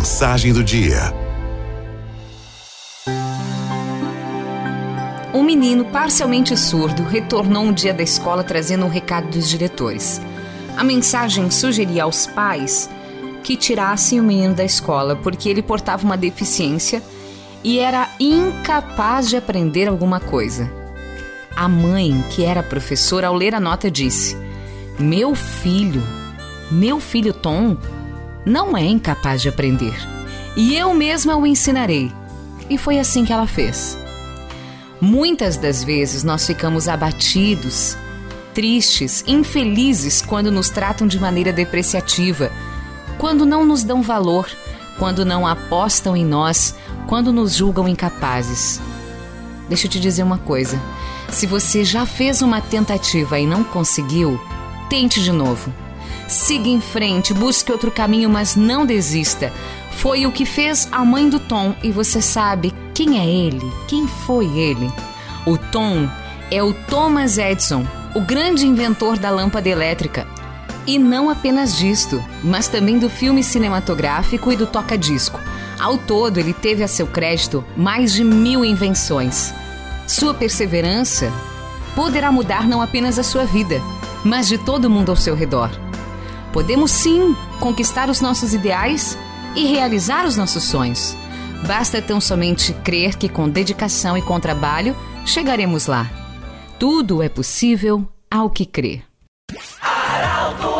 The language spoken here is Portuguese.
Mensagem do dia. Um menino parcialmente surdo retornou um dia da escola trazendo um recado dos diretores. A mensagem sugeria aos pais que tirassem o menino da escola porque ele portava uma deficiência e era incapaz de aprender alguma coisa. A mãe, que era professora, ao ler a nota disse: Meu filho, meu filho Tom, não é incapaz de aprender. E eu mesma o ensinarei. E foi assim que ela fez. Muitas das vezes nós ficamos abatidos, tristes, infelizes quando nos tratam de maneira depreciativa, quando não nos dão valor, quando não apostam em nós, quando nos julgam incapazes. Deixa eu te dizer uma coisa: se você já fez uma tentativa e não conseguiu, tente de novo. Siga em frente, busque outro caminho, mas não desista. Foi o que fez a mãe do Tom e você sabe quem é ele? Quem foi ele? O Tom é o Thomas Edison, o grande inventor da lâmpada elétrica. E não apenas disto, mas também do filme cinematográfico e do toca-disco. Ao todo, ele teve a seu crédito mais de mil invenções. Sua perseverança poderá mudar não apenas a sua vida, mas de todo mundo ao seu redor. Podemos sim conquistar os nossos ideais e realizar os nossos sonhos. Basta tão somente crer que com dedicação e com trabalho chegaremos lá. Tudo é possível ao que crer. Araldo